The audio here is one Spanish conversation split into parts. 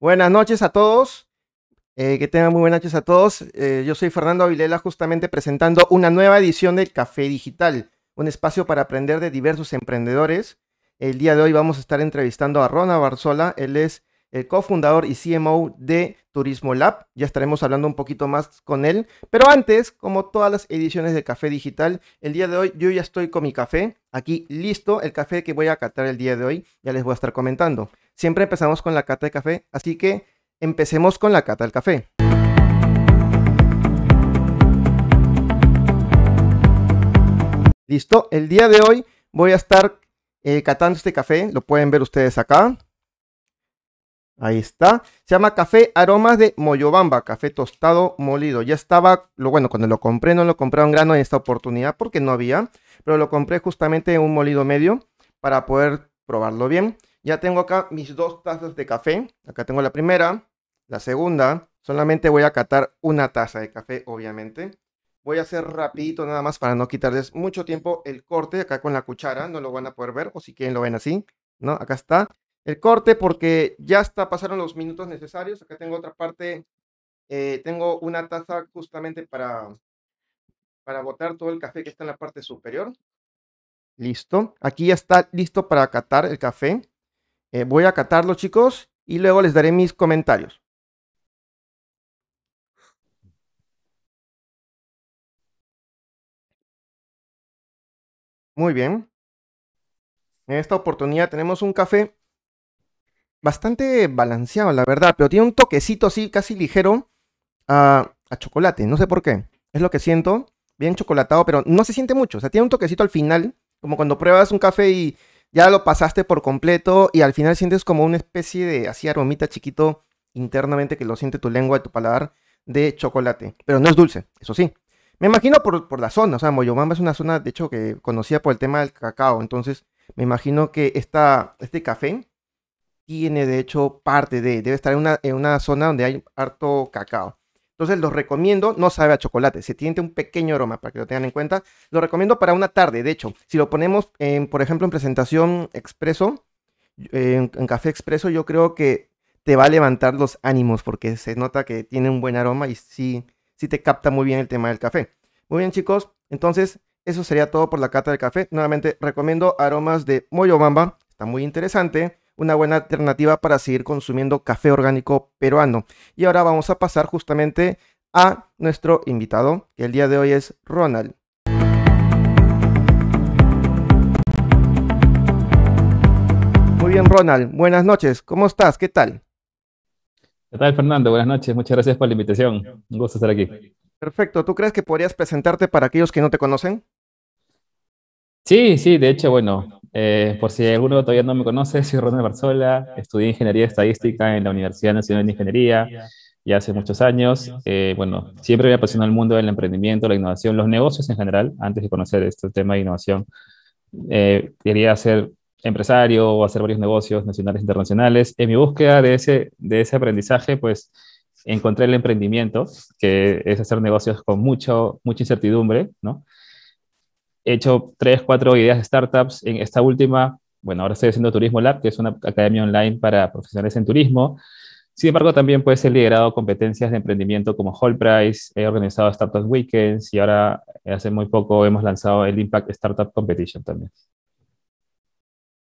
Buenas noches a todos. Eh, que tengan muy buenas noches a todos. Eh, yo soy Fernando Avilela, justamente presentando una nueva edición de Café Digital, un espacio para aprender de diversos emprendedores. El día de hoy vamos a estar entrevistando a Rona Barzola. Él es el cofundador y CMO de Turismo Lab. Ya estaremos hablando un poquito más con él. Pero antes, como todas las ediciones de Café Digital, el día de hoy yo ya estoy con mi café. Aquí listo, el café que voy a catar el día de hoy. Ya les voy a estar comentando. Siempre empezamos con la cata de café, así que empecemos con la cata del café. Listo, el día de hoy voy a estar eh, catando este café, lo pueden ver ustedes acá. Ahí está. Se llama café aromas de Moyobamba, café tostado molido. Ya estaba, lo bueno, cuando lo compré no lo compré a un grano en esta oportunidad porque no había, pero lo compré justamente en un molido medio para poder probarlo bien. Ya tengo acá mis dos tazas de café. Acá tengo la primera, la segunda. Solamente voy a catar una taza de café, obviamente. Voy a hacer rapidito nada más para no quitarles mucho tiempo el corte acá con la cuchara. No lo van a poder ver o si quieren lo ven así. ¿no? Acá está el corte porque ya está, pasaron los minutos necesarios. Acá tengo otra parte, eh, tengo una taza justamente para, para botar todo el café que está en la parte superior. Listo. Aquí ya está listo para catar el café. Eh, voy a catarlo, chicos, y luego les daré mis comentarios. Muy bien. En esta oportunidad tenemos un café bastante balanceado, la verdad, pero tiene un toquecito así casi ligero a, chocolate, no sé por qué. Es lo que siento, bien chocolatado, pero no se siente mucho. O sea, tiene un toquecito al final, como cuando pruebas un café y ya lo pasaste por completo y al final sientes como una especie de así aromita chiquito internamente que lo siente tu lengua y tu paladar de chocolate. Pero no es dulce, eso sí. Me imagino por, por la zona, o sea, Moyobamba es una zona, de hecho, que conocía por el tema del cacao. Entonces, me imagino que esta, este café tiene de hecho parte de, debe estar en una, en una zona donde hay harto cacao. Entonces los recomiendo, no sabe a chocolate, se tiene un pequeño aroma para que lo tengan en cuenta. Lo recomiendo para una tarde, de hecho, si lo ponemos, en, por ejemplo, en presentación expreso, en, café expreso, yo creo que te va a levantar los ánimos porque se nota que tiene un buen aroma y sí, sí te capta muy bien el tema del café. Muy bien chicos, entonces eso sería todo por la cata del café. Nuevamente recomiendo aromas de Moyobamba, está muy interesante una buena alternativa para seguir consumiendo café orgánico peruano. Y ahora vamos a pasar justamente a nuestro invitado, que el día de hoy es Ronald. Muy bien, Ronald. Buenas noches. ¿Cómo estás? ¿Qué tal? ¿Qué tal, Fernando? Buenas noches. Muchas gracias por la invitación. Un gusto estar aquí. Perfecto. ¿Tú crees que podrías presentarte para aquellos que no te conocen? Sí, sí, de hecho, bueno, eh, por si alguno todavía no me conoce, soy Ronald Barzola, estudié Ingeniería Estadística en la Universidad Nacional de Ingeniería ya hace muchos años. Eh, bueno, siempre me apasionó el mundo del emprendimiento, la innovación, los negocios en general, antes de conocer este tema de innovación. Eh, quería ser empresario o hacer varios negocios nacionales e internacionales. En mi búsqueda de ese, de ese aprendizaje, pues encontré el emprendimiento, que es hacer negocios con mucho, mucha incertidumbre, ¿no? He hecho tres, cuatro ideas de startups. En esta última, bueno, ahora estoy haciendo Turismo Lab, que es una academia online para profesionales en turismo. Sin embargo, también pues he liderado competencias de emprendimiento como Whole Price, he organizado Startup Weekends y ahora hace muy poco hemos lanzado el Impact Startup Competition también.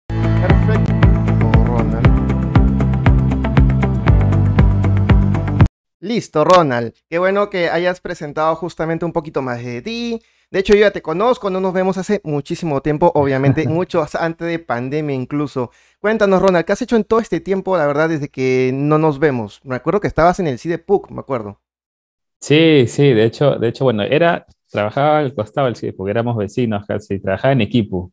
Perfecto, Ronald. Listo, Ronald. Qué bueno que hayas presentado justamente un poquito más de ti, de hecho, yo ya te conozco, no nos vemos hace muchísimo tiempo, obviamente, mucho antes de pandemia incluso. Cuéntanos, Ronald, ¿qué has hecho en todo este tiempo, la verdad, desde que no nos vemos? Me acuerdo que estabas en el CIDEPUC, me acuerdo. Sí, sí, de hecho, de hecho, bueno, era, trabajaba al costado del CIDEPUC, éramos vecinos casi, trabajaba en equipo.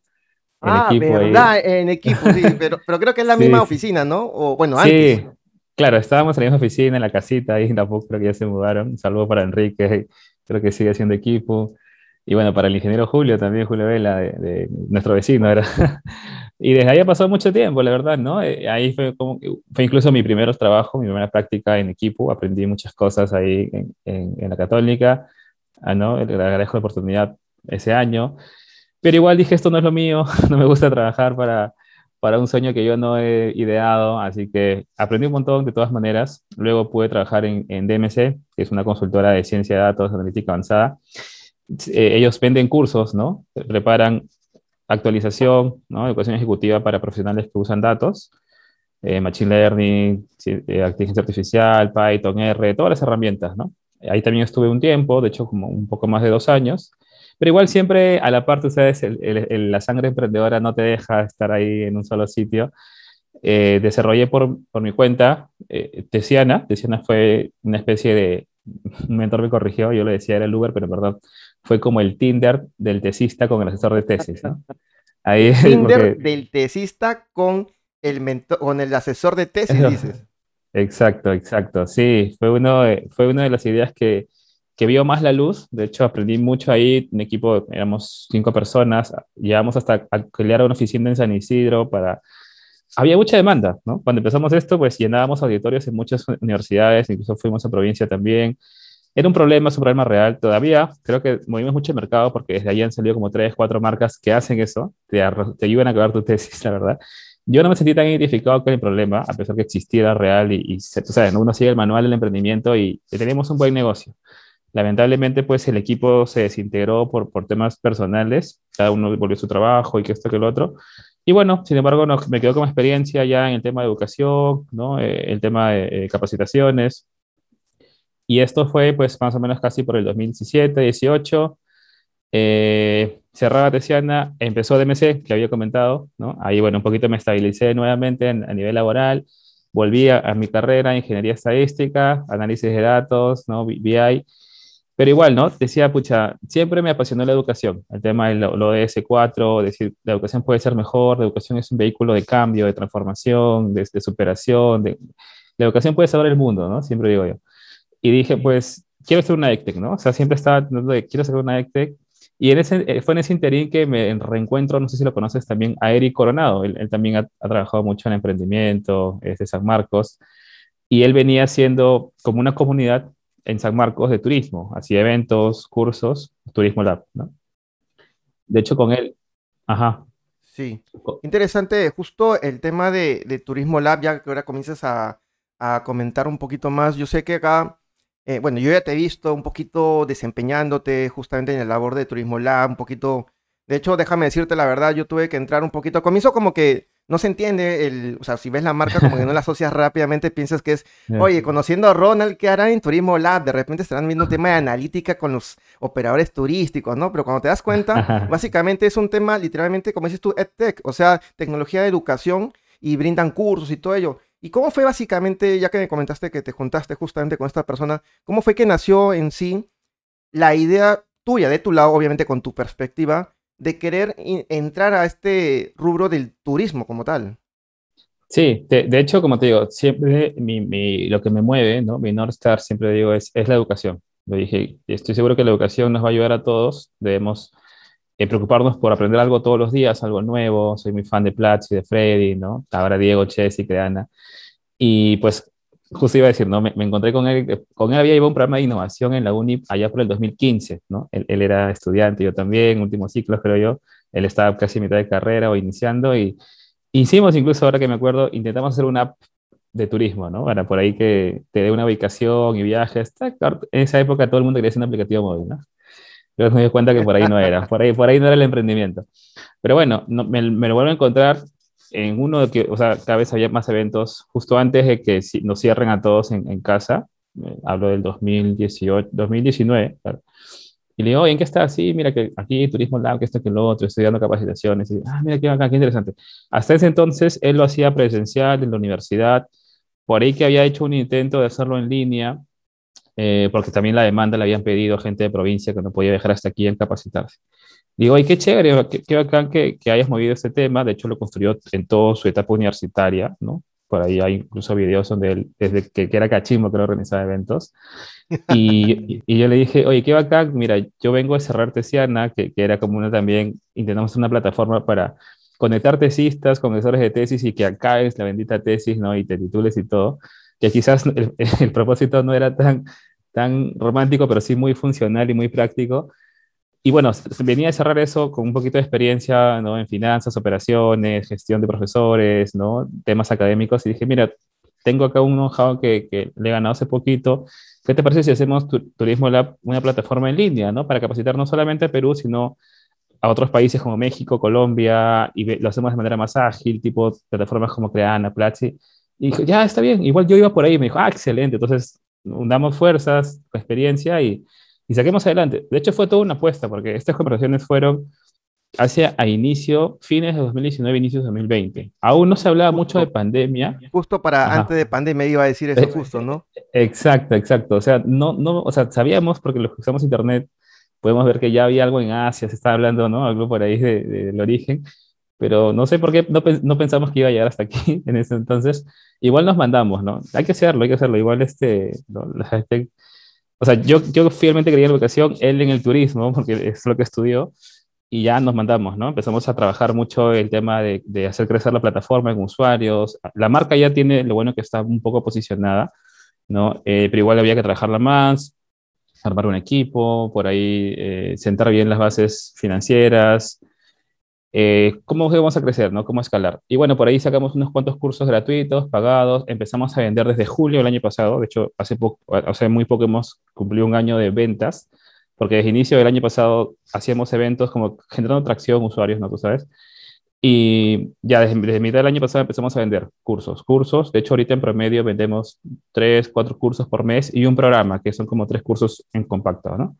En ah, equipo verdad, en equipo, sí, pero, pero creo que es la misma oficina, ¿no? O bueno, antes. Sí, claro, estábamos en la misma oficina, en la casita, ahí en la PUC, creo que ya se mudaron. Un saludo para Enrique, creo que sigue haciendo equipo. Y bueno, para el ingeniero Julio también, Julio Vela, de, nuestro vecino era. y desde ahí ha pasado mucho tiempo, la verdad, ¿no? Eh, ahí fue, como, fue incluso mi primer trabajo, mi primera práctica en equipo. Aprendí muchas cosas ahí en, en, la Católica, ah, ¿no? Le agradezco la oportunidad ese año. Pero igual dije, esto no es lo mío, no me gusta trabajar para, para un sueño que yo no he ideado, así que aprendí un montón de todas maneras. Luego pude trabajar en, en DMC, que es una consultora de ciencia de datos, analítica avanzada. Eh, ellos venden cursos, ¿no? Preparan actualización, ¿no? Educación ejecutiva para profesionales que usan datos, eh, Machine Learning, eh, inteligencia artificial, Python, R, todas las herramientas, ¿no? Ahí también estuve un tiempo, de hecho como un poco más de dos años, pero igual siempre a la parte, ustedes, la sangre emprendedora no te deja estar ahí en un solo sitio. Eh, desarrollé por, por, mi cuenta eh, Tesiana. Tesiana fue una especie de, un mentor me corrigió, yo le decía era el Uber, pero verdad fue como el Tinder del tesista con el asesor de tesis. ¿no? Ahí, Tinder del tesista con el, mentor, con el asesor de tesis, dices. Exacto, exacto. Sí, fue, uno, fue una de las ideas que, que vio más la luz. De hecho, aprendí mucho ahí. En equipo éramos cinco personas. Llegamos hasta a crear una oficina en San Isidro para... Había mucha demanda, ¿no? Cuando empezamos esto, pues llenábamos auditorios en muchas universidades, incluso fuimos a provincia también. Era un problema, es un problema real. Todavía creo que movimos mucho el mercado porque desde ahí han salido como tres, cuatro marcas que hacen eso, te, te ayudan a acabar tu tesis, la verdad. Yo no me sentí tan identificado con el problema, a pesar que existiera real y, y tú sabes, uno sigue el manual del emprendimiento y, teníamos un buen negocio. Lamentablemente, pues el equipo se desintegró por, por temas personales, cada uno volvió a su trabajo y que esto que lo otro. Y bueno, sin embargo, no, me quedó como experiencia ya en el tema de educación, ¿no? Eh, el tema de capacitaciones. Y esto fue pues más o menos casi por el 2017, 18. Eh, cerraba Tesiana, empezó DMC, que había comentado, ¿no? Ahí, bueno, un poquito me estabilicé nuevamente a nivel laboral, volví a, mi carrera, ingeniería estadística, análisis de datos, ¿no? BI, pero igual, ¿no? Decía, pucha, siempre me apasionó la educación, el tema de lo, de S4, decir, la educación puede ser mejor, la educación es un vehículo de cambio, de transformación, de, superación, de, la educación puede salvar el mundo, ¿no? Siempre digo yo. Y dije, pues, quiero ser una EdTech, ¿no? O sea, siempre estaba, quiero ser una EdTech. Y en ese, eh, fue en ese interín que me reencuentro, no sé si lo conoces también, a Eric Coronado. Él, también ha, ha, trabajado mucho en emprendimiento, es de San Marcos. Y él venía haciendo como una comunidad en San Marcos de turismo, hacía eventos, cursos, Turismo Lab, ¿no? De hecho, con él, ajá. Sí, interesante, justo el tema de, Turismo Lab, ya que ahora comienzas a, comentar un poquito más, yo sé que acá, eh, bueno, yo ya te he visto un poquito desempeñándote justamente en el labor de Turismo Lab, un poquito, de hecho, déjame decirte la verdad, yo tuve que entrar un poquito, comienzo como que no se entiende, el, o sea, si ves la marca como que no la asocias rápidamente, piensas que es, oye, conociendo a Ronald, ¿qué harán en Turismo Lab? De repente estarán viendo un tema de analítica con los operadores turísticos, ¿no? Pero cuando te das cuenta, básicamente es un tema literalmente, como dices tú, EdTech, o sea, tecnología de educación y brindan cursos y todo ello. ¿Y cómo fue básicamente, ya que me comentaste que te juntaste justamente con esta persona, cómo fue que nació en sí la idea tuya, de tu lado, obviamente con tu perspectiva, de querer entrar a este rubro del turismo como tal. Sí, de, hecho, como te digo, siempre mi, lo que me mueve, ¿no? mi North Star, siempre digo, es, es la educación. Lo dije, estoy seguro que la educación nos va a ayudar a todos. Debemos eh, preocuparnos por aprender algo todos los días, algo nuevo. Soy muy fan de Platz y de Freddy, ¿no? Ahora Diego, Chess y Creana. Y pues justo iba a decir, ¿no? Me, encontré con él, con él había llevado un programa de innovación en la UNI allá por el 2015, ¿no? Él, él, era estudiante, yo también, último ciclo, creo yo. Él estaba casi a mitad de carrera o iniciando y hicimos, incluso ahora que me acuerdo, intentamos hacer una app de turismo, ¿no? Para por ahí que te dé una ubicación y viajes. En esa época todo el mundo quería hacer un aplicativo móvil, ¿no? Pero me di cuenta que por ahí no era, por ahí, por ahí no era el emprendimiento. Pero bueno, me, me, lo vuelvo a encontrar en uno de que, o sea, cada vez había más eventos, justo antes de que nos cierren a todos en, en casa, hablo del 2018, 2019, y le digo, oye, ¿en qué está? Sí, mira que aquí Turismo Lab, que esto, que lo otro, estudiando capacitaciones, y, ah, mira qué qué interesante. Hasta ese entonces él lo hacía presencial en la universidad, por ahí que había hecho un intento de hacerlo en línea, eh, porque también la demanda le habían pedido gente de provincia que no podía viajar hasta aquí en capacitarse. Digo, ay, qué chévere, qué, qué bacán que, que, hayas movido este tema. De hecho, lo construyó en toda su etapa universitaria, ¿no? Por ahí hay incluso videos donde él, desde que, que era cachimbo, que organizaba eventos. Y, y, yo le dije, oye, qué bacán, mira, yo vengo a cerrar Tesiana, que, que era como una también, intentamos una plataforma para conectar tesistas, profesores de tesis y que acá es la bendita tesis, ¿no? Y te titules y todo. Que quizás el, el propósito no era tan, tan romántico, pero sí muy funcional y muy práctico y bueno, venía a cerrar eso con un poquito de experiencia ¿no? en finanzas, operaciones, gestión de profesores, ¿no? temas académicos, y dije, mira, tengo acá un know-how que, que, le he ganado hace poquito. ¿Qué te parece si hacemos Turismo Lab una plataforma en línea, ¿no? Para capacitar no solamente a Perú, sino a otros países como México, Colombia, y lo hacemos de manera más ágil, tipo plataformas como Creana, Platzi. Y dijo, ya, está bien. Igual yo iba por ahí y me dijo, ah, excelente. Entonces, unamos fuerzas, experiencia y, y saquemos adelante. De hecho, fue toda una apuesta, porque estas conversaciones fueron hacia a inicio, fines de 2019, inicios de 2020. Aún no se hablaba mucho de pandemia. Justo para antes de pandemia iba a decir eso, justo, ¿no? Exacto, exacto. O sea, no, no, o sea, sabíamos porque los que usamos internet, podemos ver que ya había algo en Asia, se estaba hablando, ¿no? Algo por ahí del de, de, origen, pero no sé por qué no, no, pensamos que iba a llegar hasta aquí en ese entonces. Igual nos mandamos, ¿no? Hay que hacerlo, hay que hacerlo. Igual este, no, gente o sea, yo, yo fielmente creía en la educación, él en el turismo, porque es lo que estudió, y ya nos mandamos, ¿no? Empezamos a trabajar mucho el tema de, de, hacer crecer la plataforma en usuarios. La marca ya tiene lo bueno que está un poco posicionada, ¿no? Eh, pero igual había que trabajarla más, armar un equipo, por ahí eh, sentar bien las bases financieras, eh, ¿cómo vamos a crecer? ¿no? ¿Cómo escalar? Y bueno, por ahí sacamos unos cuantos cursos gratuitos, pagados, empezamos a vender desde julio del año pasado, de hecho, hace, poco, muy poco hemos cumplido un año de ventas, porque desde inicio del año pasado hacíamos eventos como generando tracción, usuarios, ¿no? Tú sabes. Y ya desde, desde, mitad del año pasado empezamos a vender cursos, cursos. De hecho, ahorita en promedio vendemos tres, cuatro cursos por mes y un programa, que son como tres cursos en compacto, ¿no?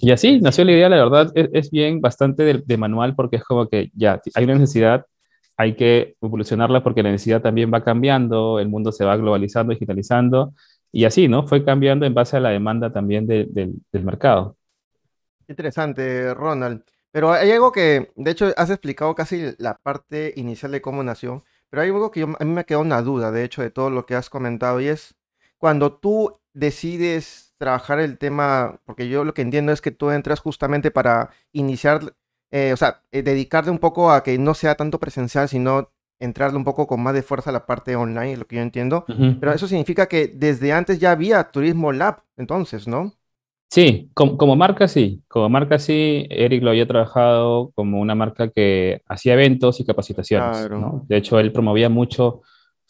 Y así nació la idea, la verdad, es, es bien bastante de, de, manual porque es como que ya hay una necesidad, hay que evolucionarla porque la necesidad también va cambiando, el mundo se va globalizando, digitalizando y así, ¿no? Fue cambiando en base a la demanda también de, de, del mercado. Interesante, Ronald. Pero hay algo que, de hecho, has explicado casi la parte inicial de cómo nació, pero hay algo que yo, a mí me quedado una duda, de hecho, de todo lo que has comentado, y es cuando tú decides trabajar el tema, porque yo lo que entiendo es que tú entras justamente para iniciar, eh, o sea, eh, dedicarte un poco a que no sea tanto presencial, sino entrarle un poco con más de fuerza a la parte online, lo que yo entiendo. Uh -huh. Pero eso significa que desde antes ya había Turismo Lab, entonces, ¿no? Sí, como, como, marca sí, como marca sí, Eric lo había trabajado como una marca que hacía eventos y capacitaciones. Claro. ¿no? De hecho, él promovía mucho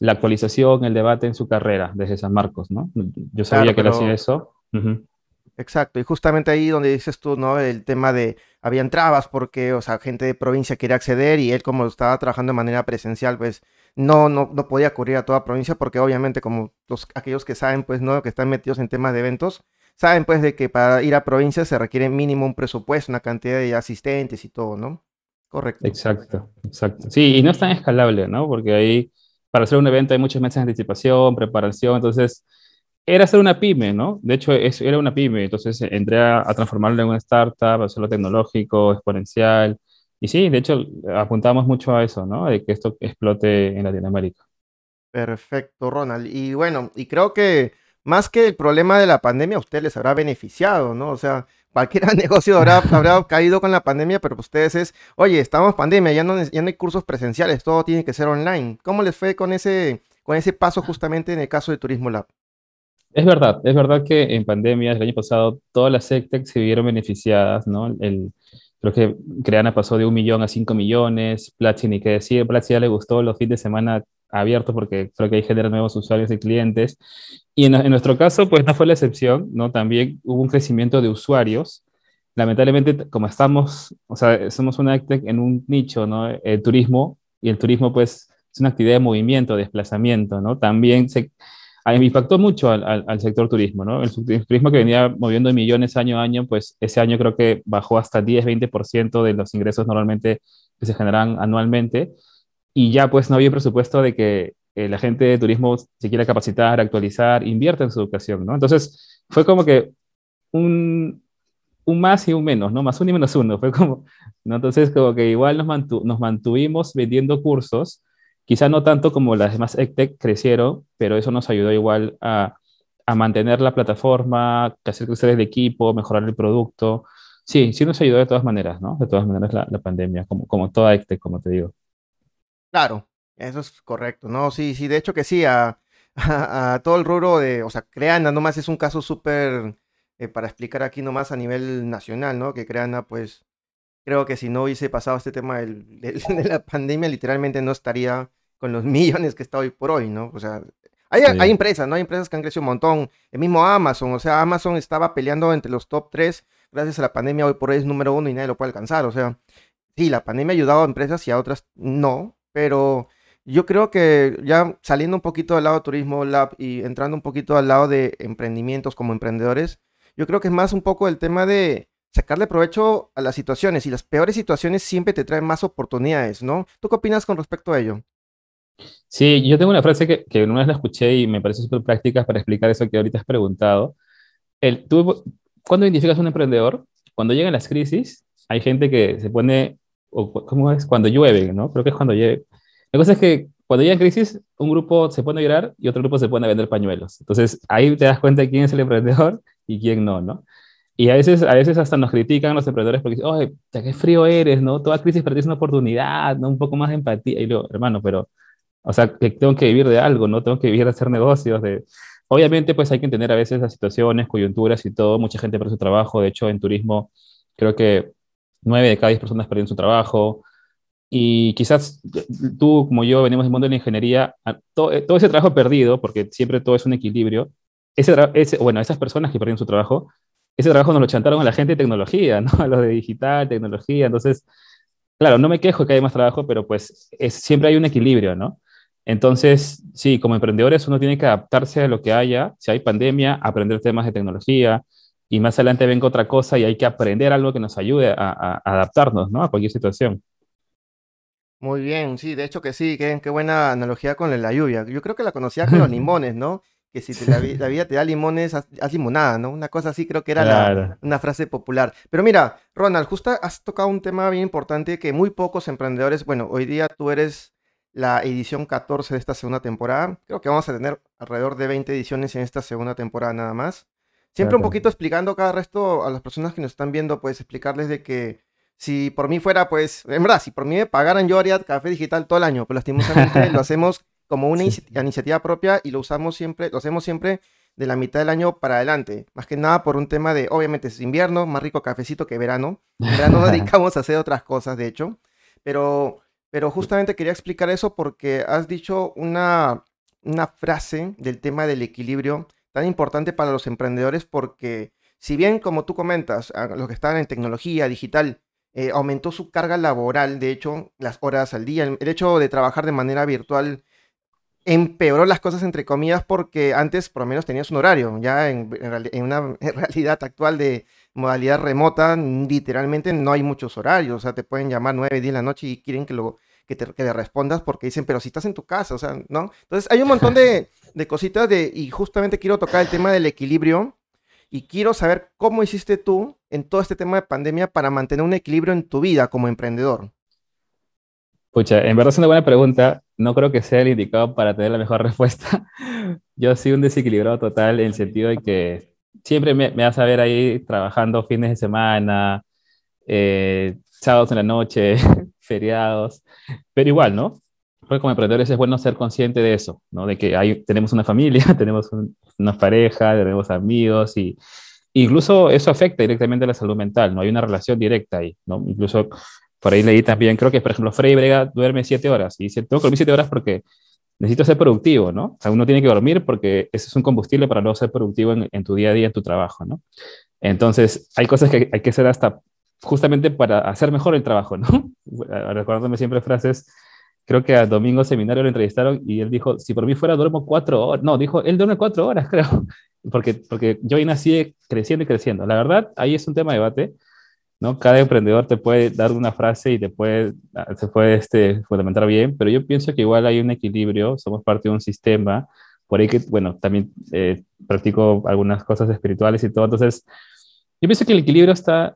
la actualización, el debate en su carrera desde San Marcos, ¿no? Yo sabía claro, que él hacía eso. Uh -huh. Exacto, y justamente ahí donde dices tú, ¿no? El tema de, habían trabas porque, o sea, gente de provincia quería acceder y él como estaba trabajando de manera presencial, pues no, no, no podía cubrir a toda provincia porque obviamente como los, aquellos que saben, pues, ¿no? Que están metidos en temas de eventos, saben pues de que para ir a provincia se requiere mínimo un presupuesto, una cantidad de asistentes y todo, ¿no? Correcto. Exacto, exacto. Sí, y no es tan escalable, ¿no? Porque ahí, para hacer un evento hay muchos meses de anticipación, preparación, entonces era hacer una pyme, ¿no? De hecho, es, era una pyme, entonces entré a, a transformarlo en una startup, hacerlo tecnológico, exponencial. Y sí, de hecho, apuntamos mucho a eso, ¿no? De que esto explote en Latinoamérica. Perfecto, Ronald. Y bueno, y creo que más que el problema de la pandemia, a ustedes les habrá beneficiado, ¿no? O sea, cualquier negocio habrá, habrá caído con la pandemia, pero ustedes es, oye, estamos pandemia, ya no, ya no hay cursos presenciales, todo tiene que ser online. ¿Cómo les fue con ese, con ese paso justamente en el caso de Turismo Lab? Es verdad, es verdad que en pandemia el año pasado todas las SecTech se vieron beneficiadas, ¿no? El, creo que Creana pasó de un millón a cinco millones, Platzi ni qué decir, Platzi ya le gustó los fines de semana abiertos porque creo que ahí genera nuevos usuarios y clientes. Y en, nuestro caso, pues no fue la excepción, ¿no? También hubo un crecimiento de usuarios. Lamentablemente, como estamos, o sea, somos una SecTech en un nicho, ¿no? El turismo, y el turismo, pues, es una actividad de movimiento, de desplazamiento, ¿no? También se impactó mucho al, sector turismo, ¿no? El turismo que venía moviendo millones año a año, pues ese año creo que bajó hasta 10-20% de los ingresos normalmente que se generan anualmente y ya pues no había presupuesto de que eh, la gente de turismo se quiera capacitar, actualizar, invierta en su educación, ¿no? Entonces fue como que un, un más y un menos, ¿no? Más uno y menos uno, fue como, ¿no? Entonces como que igual nos, mantu nos mantuvimos vendiendo cursos, Quizá no tanto como las demás EdTech crecieron, pero eso nos ayudó igual a, a mantener la plataforma, hacer crecer el equipo, mejorar el producto. Sí, sí nos ayudó de todas maneras, ¿no? De todas maneras la, la pandemia, como, como toda EdTech, como te digo. Claro, eso es correcto, ¿no? Sí, sí, de hecho que sí, a, a, a todo el rubro de, o sea, Creana nomás es un caso súper eh, para explicar aquí nomás a nivel nacional, ¿no? Que Creana, pues, creo que si no hubiese pasado este tema del- del- de la pandemia, literalmente no estaría con los millones que está hoy por hoy, ¿no? O sea, hay, hay empresas, ¿no? Hay empresas que han crecido un montón. El mismo Amazon, o sea, Amazon estaba peleando entre los top 3 gracias a la pandemia, hoy por hoy es número uno y nadie lo puede alcanzar. O sea, sí, la pandemia ha ayudado a empresas y a otras no, pero yo creo que ya saliendo un poquito del lado de turismo lab y entrando un poquito al lado de emprendimientos como emprendedores, yo creo que es más un poco el tema de sacarle provecho a las situaciones y las peores situaciones siempre te traen más oportunidades, ¿no? ¿Tú qué opinas con respecto a ello? Sí, yo tengo una frase que, que una vez la escuché y me parece súper práctica para explicar eso que ahorita has preguntado. El, tú, cuando identificas a un emprendedor, cuando llegan las crisis, hay gente que se pone, o, ¿cómo es? Cuando llueve, ¿no? Creo que es cuando llueve. La cosa es que cuando llegan crisis, un grupo se pone a llorar y otro grupo se pone a vender pañuelos. Entonces ahí te das cuenta de quién es el emprendedor y quién no, ¿no? Y a veces, a veces hasta nos critican los emprendedores porque dicen, oye, qué frío eres, ¿no? Toda crisis para ti es una oportunidad, ¿no? Un poco más de empatía. Y luego, hermano, pero o sea, que tengo que vivir de algo, ¿no? Tengo que vivir de hacer negocios, de... Obviamente, pues hay que entender a veces las situaciones, coyunturas y todo. Mucha gente pierde su trabajo. De hecho, en turismo, creo que nueve de cada diez personas perdieron su trabajo. Y quizás tú, como yo, venimos del mundo de la ingeniería, a- todo, ese trabajo perdido, porque siempre todo es un equilibrio, ese, ese, bueno, esas personas que perdieron su trabajo, ese trabajo nos lo chantaron a la gente de tecnología, ¿no? A los de digital, tecnología. Entonces, claro, no me quejo que haya más trabajo, pero pues es, siempre hay un equilibrio, ¿no? Entonces, sí, como emprendedores uno tiene que adaptarse a lo que haya. Si hay pandemia, aprender temas de tecnología y más adelante venga otra cosa y hay que aprender algo que nos ayude a, adaptarnos, ¿no? A cualquier situación. Muy bien, sí, de hecho que sí, qué, qué buena analogía con la lluvia. Yo creo que la conocía con los limones, ¿no? Que si te la, vi- la vida te da limones, haz, haz limonada, ¿no? Una cosa así creo que era la, una frase popular. Pero mira, Ronald, justo has tocado un tema bien importante que muy pocos emprendedores, bueno, hoy día tú eres la edición 14 de esta segunda temporada. Creo que vamos a tener alrededor de 20 ediciones en esta segunda temporada nada más. Siempre un poquito explicando cada resto a las personas que nos están viendo, pues explicarles de que si por mí fuera, pues, en verdad, si por mí me pagaran, yo haría café digital todo el año, pero lastimosamente lo hacemos como una Sí. iniciativa propia y lo usamos siempre, lo hacemos siempre de la mitad del año para adelante. Más que nada por un tema de, obviamente es invierno, más rico cafecito que verano. En verano nos dedicamos a hacer otras cosas, de hecho. Pero, pero justamente quería explicar eso porque has dicho una, una frase del tema del equilibrio tan importante para los emprendedores porque si bien, como tú comentas, los que están en tecnología digital, eh, aumentó su carga laboral, de hecho, las horas al día, el, hecho de trabajar de manera virtual empeoró las cosas entre comillas porque antes por lo menos tenías un horario, ya en, en una realidad actual de modalidad remota, literalmente no hay muchos horarios, o sea, te pueden llamar 9 10 de la noche y quieren que, lo, que, te, que le respondas porque dicen, pero si estás en tu casa, o sea, ¿no? Entonces hay un montón de, de cositas de, y justamente quiero tocar el tema del equilibrio y quiero saber cómo hiciste tú en todo este tema de pandemia para mantener un equilibrio en tu vida como emprendedor. Pucha, en verdad es una buena pregunta. No creo que sea el indicado para tener la mejor respuesta. Yo soy un desequilibrado total en el sentido de que siempre me, me vas a ver ahí trabajando fines de semana, eh, sábados en la noche, feriados, pero igual, ¿no? Porque como emprendedores es bueno ser consciente de eso, ¿no? De que hay, tenemos una familia, tenemos un- una pareja, tenemos amigos y incluso eso afecta directamente a la salud mental, ¿no? Hay una relación directa ahí, ¿no? Incluso por ahí leí también, creo que por ejemplo Frey Brega duerme siete horas y dice, tengo que dormir siete horas porque necesito ser productivo, ¿no? O sea, uno tiene que dormir porque ese es un combustible para luego ser productivo en, en tu día a día, en tu trabajo, ¿no? Entonces, hay cosas que hay que hacer hasta justamente para hacer mejor el trabajo, ¿no? Recordándome siempre frases, creo que a Domingo Seminario lo entrevistaron y él dijo, si por mí fuera duermo cuatro horas, no, dijo, él duerme cuatro horas, creo, porque, porque yo ahí nací creciendo y creciendo. La verdad, ahí es un tema de debate, ¿no? Cada emprendedor te puede dar una frase y te puede, se puede este, fundamentar bien, pero yo pienso que igual hay un equilibrio, somos parte de un sistema, por ahí que, bueno, también eh, practico algunas cosas espirituales y todo, entonces, yo pienso que el equilibrio está,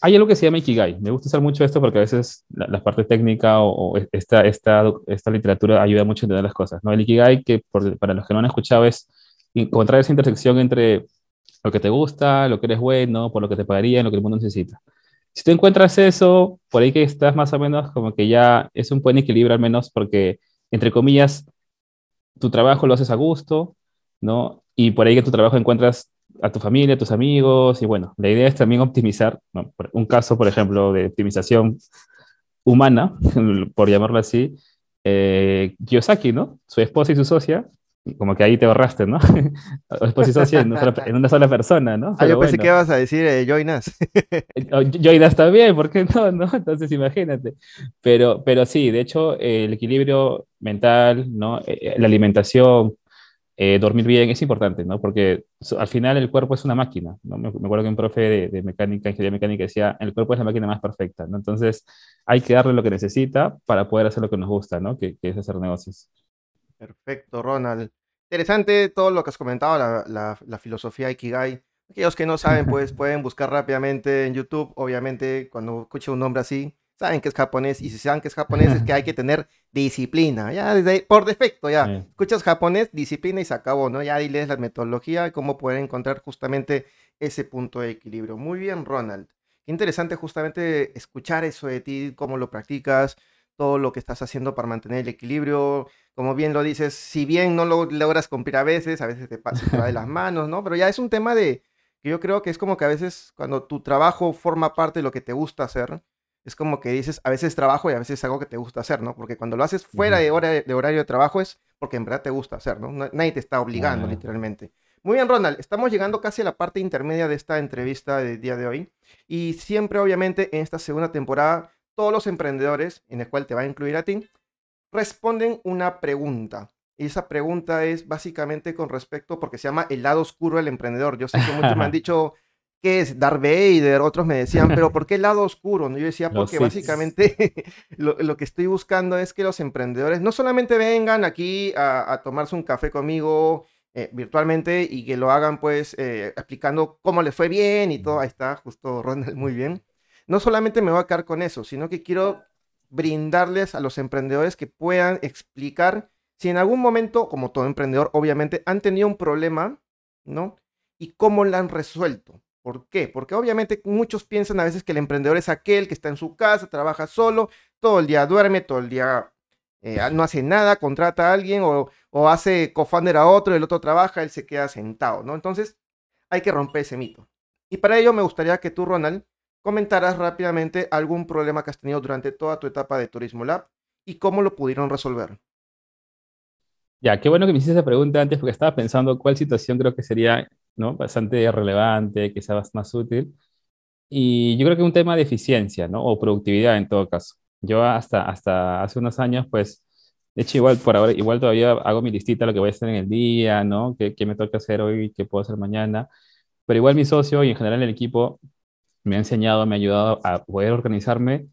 hay algo que se llama Ikigai, me gusta usar mucho esto porque a veces la, la parte técnica o, o esta, esta, esta literatura ayuda mucho a entender las cosas, ¿no? El Ikigai, que por, para los que no han escuchado, es encontrar esa intersección entre lo que te gusta, lo que eres bueno, por lo que te pagaría, lo que el mundo necesita. Si tú encuentras eso, por ahí que estás más o menos como que ya es un buen equilibrio al menos porque, entre comillas, tu trabajo lo haces a gusto, ¿no? Y por ahí que tu trabajo encuentras a tu familia, a tus amigos, y bueno, la idea es también optimizar, un caso, por ejemplo, de optimización humana, por llamarlo así, eh, Kiyosaki, ¿no? Su esposa y su socia, como que ahí te ahorraste, ¿no? esposa y socia en una, sola, persona, ¿no? ah, yo pensé que ibas a decir eh, Joinas. Joinas también, ¿por qué no? no? Entonces imagínate. Pero, pero sí, de hecho, el equilibrio mental, ¿no? Eh, eh, la alimentación, eh, dormir bien es importante, ¿no? Porque al final el cuerpo es una máquina, ¿no? Me, acuerdo que un profe de, de, mecánica, ingeniería mecánica decía, el cuerpo es la máquina más perfecta, ¿no? Entonces hay que darle lo que necesita para poder hacer lo que nos gusta, ¿no? Que, es hacer negocios. Perfecto, Ronald. Interesante todo lo que has comentado, la, la, la filosofía Ikigai. Aquellos que no saben, pues pueden buscar rápidamente en YouTube. Obviamente, cuando escuche un nombre así, saben que es japonés y si saben que es japonés es que hay que tener disciplina, ya desde por defecto, ya escuchas japonés, disciplina y se acabó, ¿no? Ya ahí lees la metodología y cómo poder encontrar justamente ese punto de equilibrio. Muy bien, Ronald. Qué interesante justamente escuchar eso de ti, cómo lo practicas, todo lo que estás haciendo para mantener el equilibrio. Como bien lo dices, si bien no lo logras cumplir a veces, a veces te pasa de las manos, ¿no? Pero ya es un tema de que yo creo que es como que a veces cuando tu trabajo forma parte de lo que te gusta hacer, es como que dices, a veces trabajo y a veces es algo que te gusta hacer, ¿no? Porque cuando lo haces fuera de, hora, de horario de trabajo es porque en verdad te gusta hacer, ¿no? Nadie te está obligando, literalmente. Muy bien, Ronald, estamos llegando casi a la parte intermedia de esta entrevista del día de hoy. Y siempre, obviamente, en esta segunda temporada, todos los emprendedores, en el cual te va a incluir a ti, responden una pregunta. Y esa pregunta es básicamente con respecto, porque se llama el lado oscuro del emprendedor. Yo sé que muchos me han dicho, ¿qué es Darth Vader? Otros me decían, pero ¿por qué el lado oscuro? Yo decía, porque básicamente lo, que estoy buscando es que los emprendedores no solamente vengan aquí a, tomarse un café conmigo eh, virtualmente y que lo hagan pues eh, explicando cómo les fue bien y todo, ahí está, justo Ronald, muy bien. No solamente me voy a quedar con eso, sino que quiero brindarles a los emprendedores que puedan explicar si en algún momento, como todo emprendedor, obviamente han tenido un problema, ¿no? Y cómo lo han resuelto. ¿Por qué? Porque obviamente muchos piensan a veces que el emprendedor es aquel que está en su casa, trabaja solo, todo el día duerme, todo el día eh, no hace nada, contrata a alguien o, hace co-founder a otro, el otro trabaja, él se queda sentado, ¿no? Entonces hay que romper ese mito. Y para ello me gustaría que tú, Ronald, comentaras rápidamente algún problema que has tenido durante toda tu etapa de Turismo Lab y cómo lo pudieron resolver. Ya, qué bueno que me hiciste esa pregunta antes porque estaba pensando cuál situación creo que sería ¿no? bastante relevante, quizás más útil. Y yo creo que un tema de eficiencia, ¿no? O productividad en todo caso. Yo hasta, hasta hace unos años, pues, de hecho, igual por ahora, igual todavía hago mi listita lo que voy a hacer en el día, ¿no? ¿Qué, qué me toca hacer hoy? ¿Qué puedo hacer mañana? Pero igual mi socio y en general el equipo me ha enseñado, me ha ayudado a poder organizarme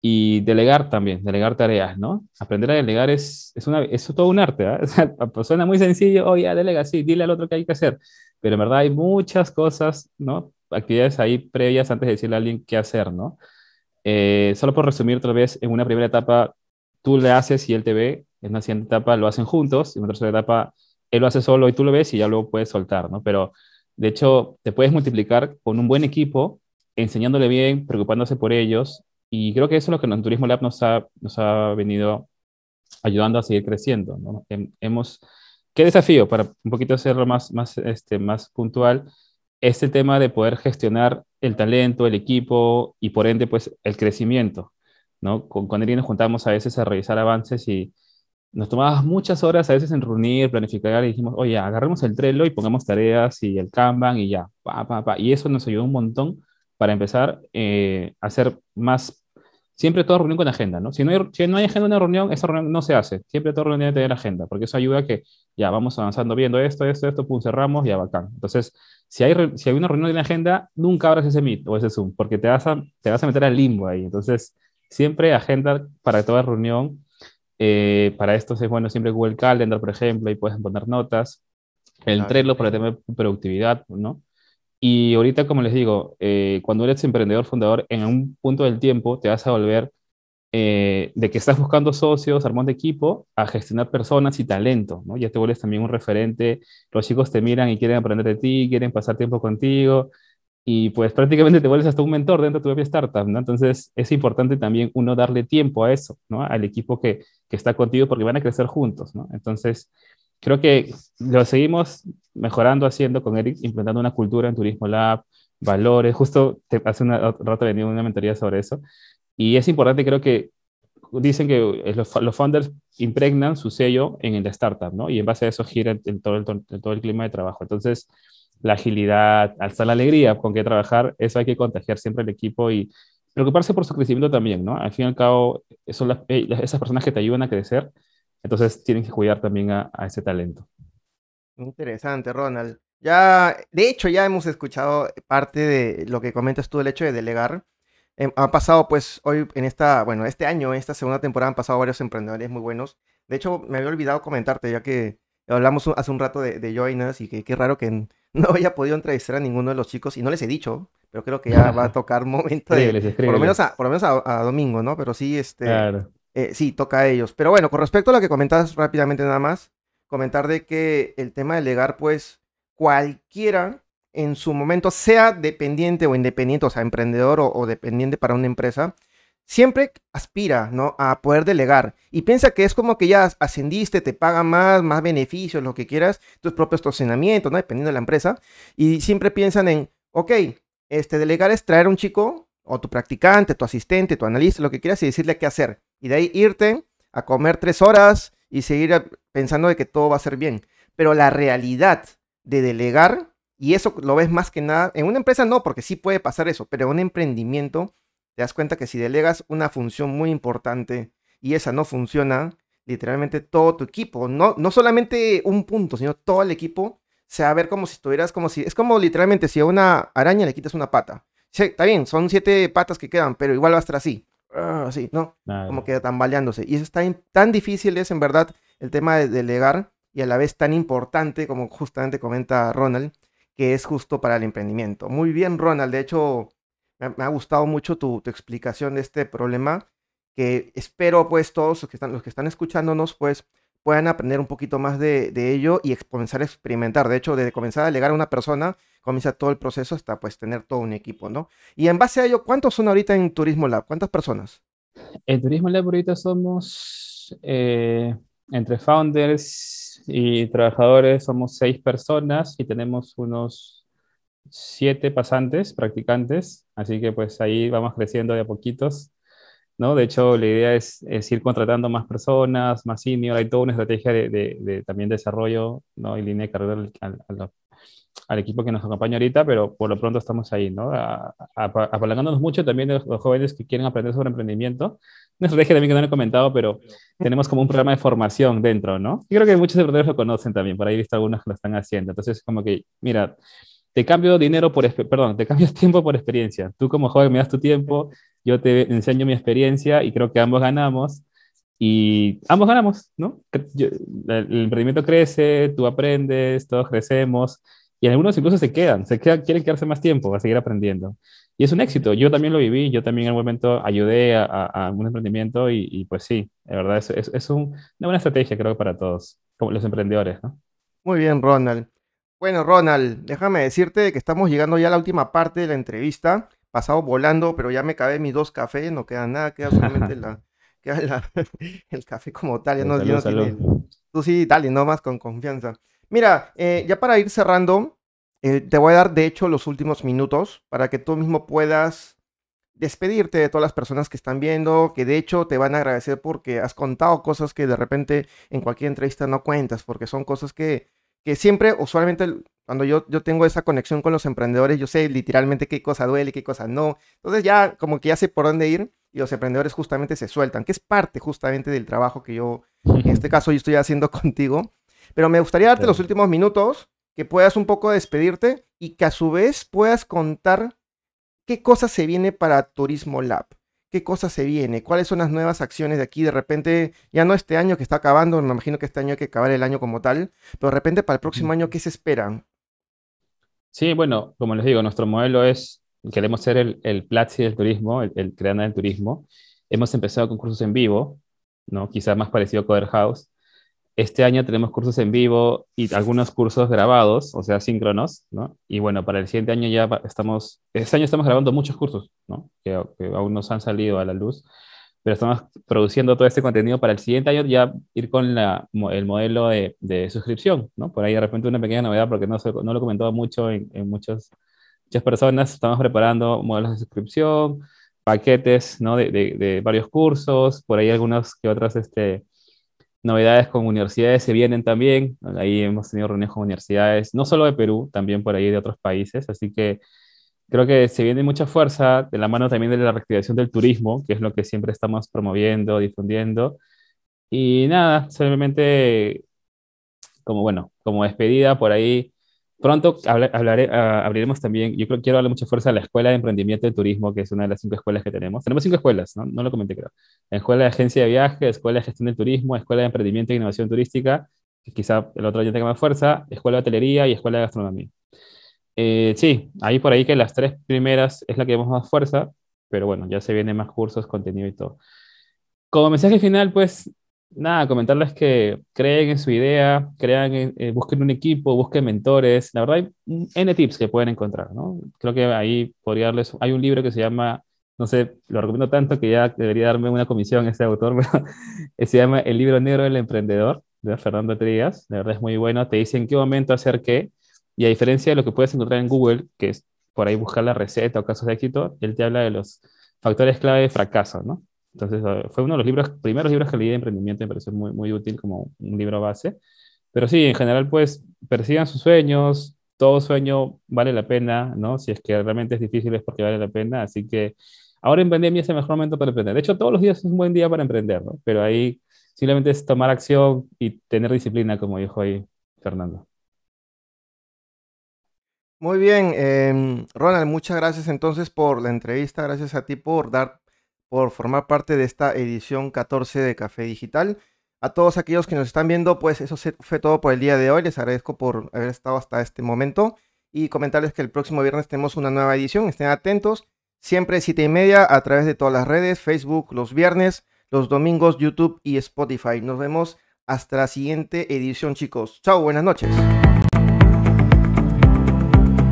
y delegar también, delegar tareas, ¿no? Aprender a delegar es, es, una, es todo un arte, ¿eh? suena muy sencillo, oye, delega, sí, dile al otro que hay que hacer, pero en verdad hay muchas cosas, ¿no? Actividades ahí previas antes de decirle a alguien qué hacer, ¿no? Eh, solo por resumir, tal vez en una primera etapa tú le haces y él te ve, en una siguiente etapa lo hacen juntos, en una tercera etapa él lo hace solo y tú lo ves y ya luego puedes soltar, ¿no? Pero de hecho te puedes multiplicar con un buen equipo, enseñándole bien, preocupándose por ellos y creo que eso es lo que en Turismo Lab nos ha, nos ha venido ayudando a seguir creciendo. ¿no? Hemos, ¿Qué desafío? Para un poquito hacerlo más, más, este, más puntual, este tema de poder gestionar el talento, el equipo y por ende, pues, el crecimiento. ¿no? Con, con nos juntamos a veces a revisar avances y nos tomaba muchas horas a veces en reunir, planificar y dijimos, oye, agarremos el Trello y pongamos tareas y el Kanban y ya, pa, pa, pa. Y eso nos ayudó un montón para empezar eh, a hacer más, siempre toda reunión con agenda, ¿no? Si no hay, si no hay agenda en una reunión, esa reunión no se hace. Siempre toda reunión debe tener agenda, porque eso ayuda a que ya vamos avanzando viendo esto, esto, esto, pum, cerramos, ya bacán. Entonces, si hay, si hay una reunión de agenda, nunca abras ese Meet o ese Zoom, porque te vas a, te vas a meter al limbo ahí. Entonces, siempre agenda para toda reunión. Eh, para esto es bueno siempre Google Calendar, por ejemplo, y puedes poner notas. El Trello para tener productividad, ¿no? Y ahorita, como les digo, eh, cuando eres emprendedor fundador, en un punto del tiempo te vas a volver eh, de que estás buscando socios, armando equipo, a gestionar personas y talento, ¿no? Ya te vuelves también un referente, los chicos te miran y quieren aprender de ti, quieren pasar tiempo contigo, y pues prácticamente te vuelves hasta un mentor dentro de tu propia startup, ¿no? Entonces es importante también uno darle tiempo a eso, ¿no? Al equipo que, que está contigo porque van a crecer juntos, ¿no? Entonces creo que lo seguimos mejorando, haciendo con Eric, implementando una cultura en Turismo Lab, valores. Justo te, hace un rato venía una mentoría sobre eso. Y es importante, creo que dicen que los, los founders impregnan su sello en la startup, ¿no? Y en base a eso gira en, todo, el, todo el clima de trabajo. Entonces, la agilidad, hasta la alegría con que trabajar, eso hay que contagiar siempre al equipo y preocuparse por su crecimiento también, ¿no? Al fin y al cabo, son las, eh, esas personas que te ayudan a crecer, entonces tienen que cuidar también a, a ese talento. Interesante, Ronald. Ya, de hecho, ya hemos escuchado parte de lo que comentas tú, el hecho de delegar. Eh, ha pasado, pues, hoy en esta, bueno, este año, en esta segunda temporada, han pasado varios emprendedores muy buenos. De hecho, me había olvidado comentarte, ya que hablamos hace un rato de, de Joinas y que qué raro que no haya podido entrevistar a ninguno de los chicos y no les he dicho, pero creo que ya va a tocar momento de, por lo menos, a, por lo menos a, domingo, ¿no? Pero sí, este, eh, sí, toca a ellos. Pero bueno, con respecto a lo que comentas rápidamente nada más, comentar de que el tema de legar, pues, cualquiera en su momento, sea dependiente o independiente, o sea, emprendedor o, dependiente para una empresa, siempre aspira, ¿no? A poder delegar. Y piensa que es como que ya ascendiste, te paga más, más beneficios, lo que quieras, tus propios estacionamientos, ¿no? Dependiendo de la empresa. Y siempre piensan en, ok, este, delegar es traer un chico, o tu practicante, tu asistente, tu analista, lo que quieras, y decirle qué hacer. Y de ahí irte a comer tres horas y seguir pensando de que todo va a ser bien. Pero la realidad de delegar y eso lo ves más que nada, en una empresa no, porque sí puede pasar eso, pero en un emprendimiento te das cuenta que si delegas una función muy importante y esa no funciona, literalmente todo tu equipo, no, no solamente un punto, sino todo el equipo se va a ver como si estuvieras como si, es como literalmente si a una araña le quitas una pata. Sí, está bien, son siete patas que quedan, pero igual va a estar así, así, ¿no? Como que tambaleándose. Y eso está tan difícil es en verdad el tema de delegar y a la vez tan importante como justamente comenta Ronald, que es justo para el emprendimiento. Muy bien, Ronald. De hecho, me, ha gustado mucho tu, explicación de este problema, que espero pues todos los que están, los que están escuchándonos pues puedan aprender un poquito más de, ello y comenzar a experimentar. De hecho, desde comenzar a llegar a una persona, comienza todo el proceso hasta pues tener todo un equipo, ¿no? Y en base a ello, ¿cuántos son ahorita en Turismo Lab? ¿Cuántas personas? En Turismo Lab ahorita somos eh, entre founders y trabajadores somos seis personas y tenemos unos siete pasantes, practicantes, así que pues ahí vamos creciendo de a poquitos, ¿no? De hecho, la idea es, ir contratando más personas, más senior, hay toda una estrategia de, de, también desarrollo, ¿no? Y línea de carrera al, al, equipo que nos acompaña ahorita, pero por lo pronto estamos ahí, ¿no? apalancándonos mucho también de los jóvenes que quieren aprender sobre emprendimiento, una estrategia también que no he comentado, pero tenemos como un programa de formación dentro, ¿no? Y creo que muchos emprendedores lo conocen también, por ahí he visto algunos que lo están haciendo. Entonces, como que, mira, te cambio dinero por, perdón, te cambias tiempo por experiencia. Tú como joven me das tu tiempo, yo te enseño mi experiencia y creo que ambos ganamos. Y ambos ganamos, ¿no? el emprendimiento crece, tú aprendes, todos crecemos y algunos incluso se quedan, se quedan, quieren quedarse más tiempo a seguir aprendiendo. Y es un éxito. Yo también lo viví, yo también en algún momento ayudé a, un emprendimiento y, pues sí, de verdad, es, es, una buena estrategia creo para todos, como los emprendedores, ¿no? Muy bien, Ronald. Bueno, Ronald, déjame decirte que estamos llegando ya a la última parte de la entrevista. Pasado volando, pero ya me acabé mis dos cafés, no queda nada, queda solamente la, queda el café como tal. Ya no, tú sí, dale, no más con confianza. Mira, eh, ya para ir cerrando, eh, te voy a dar, de hecho, los últimos minutos para que tú mismo puedas despedirte de todas las personas que están viendo, que de hecho te van a agradecer porque has contado cosas que de repente en cualquier entrevista no cuentas, porque son cosas que, que siempre, usualmente, cuando yo, yo tengo esa conexión con los emprendedores, yo sé literalmente qué cosa duele, qué cosa no. Entonces ya como que ya sé por dónde ir y los emprendedores justamente se sueltan, que es parte justamente del trabajo que yo, en este caso, yo estoy haciendo contigo. Pero me gustaría darte los últimos minutos que puedas un poco despedirte y que a su vez puedas contar qué cosa se viene para Turismo Lab. ¿Qué cosa se viene? ¿Cuáles son las nuevas acciones de aquí? De repente, ya no este año que está acabando, me imagino que este año hay que acabar el año como tal, pero de repente para el próximo año, ¿qué se esperan? Sí, bueno, como les digo, nuestro modelo es, queremos ser el, el Platzi del turismo, el, el del turismo. Hemos empezado con cursos en vivo, ¿no? quizás más parecido a Coder House, este año tenemos cursos en vivo y algunos cursos grabados, o sea, síncronos, ¿no? Y bueno, para el siguiente año ya estamos, este año estamos grabando muchos cursos, ¿no? Que, aún no han salido a la luz. Pero estamos produciendo todo este contenido para el siguiente año ya ir con la, el modelo de, de, suscripción, ¿no? Por ahí de repente una pequeña novedad porque no, se, no lo comentaba mucho en, en muchos, muchas personas, estamos preparando modelos de suscripción, paquetes, ¿no? De, de, de varios cursos, por ahí algunas que otras, este, novedades con universidades se vienen también. Ahí hemos tenido reuniones con universidades, no solo de Perú, también por ahí de otros países. Así que creo que se viene mucha fuerza de la mano también de la reactivación del turismo, que es lo que siempre estamos promoviendo, difundiendo. Y nada, simplemente como bueno, como despedida por ahí Pronto hablaré, ah, abriremos también, yo creo, quiero darle mucha fuerza a la Escuela de Emprendimiento de Turismo, que es una de las cinco escuelas que tenemos. Tenemos cinco escuelas, ¿no? No lo comenté, creo. La Escuela de Agencia de Viaje, Escuela de Gestión del Turismo, Escuela de Emprendimiento e Innovación Turística, que quizá el otro año tenga más fuerza, Escuela de Hotelería y Escuela de Gastronomía. Eh, sí, ahí por ahí que las tres primeras es la que damos más fuerza, pero bueno, ya se vienen más cursos, contenido y todo. Como mensaje final, pues nada, comentarles que creen en su idea, crean, eh, busquen un equipo, busquen mentores. La verdad, hay N tips que pueden encontrar, ¿no? Creo que ahí podría darles. Hay un libro que se llama, no sé, lo recomiendo tanto que ya debería darme una comisión ese autor, pero se llama El libro negro del emprendedor, de Fernando Trigas. La verdad es muy bueno. Te dice en qué momento hacer qué. Y a diferencia de lo que puedes encontrar en Google, que es por ahí buscar la receta o casos de éxito, él te habla de los factores clave de fracaso, ¿no? Entonces, ah, fue uno de los libros, primeros libros que leí de emprendimiento, me pareció muy, muy útil como un libro base. Pero sí, en general, pues, persigan sus sueños, todo sueño vale la pena, ¿no? Si es que realmente es difícil es porque vale la pena, así que ahora en pandemia es el mejor momento para emprender. De hecho, todos los días es un buen día para emprender, ¿no? Pero ahí simplemente es tomar acción y tener disciplina, como dijo ahí Fernando. Muy bien, em, Ronald, muchas gracias entonces por la entrevista, gracias a ti por dar por formar parte de esta edición 14 de Café Digital. A todos aquellos que nos están viendo, pues eso fue todo por el día de hoy. Les agradezco por haber estado hasta este momento y comentarles que el próximo viernes tenemos una nueva edición. Estén atentos. Siempre 7 y media a través de todas las redes, Facebook los viernes, los domingos YouTube y Spotify. Nos vemos hasta la siguiente edición chicos. Chao, buenas noches.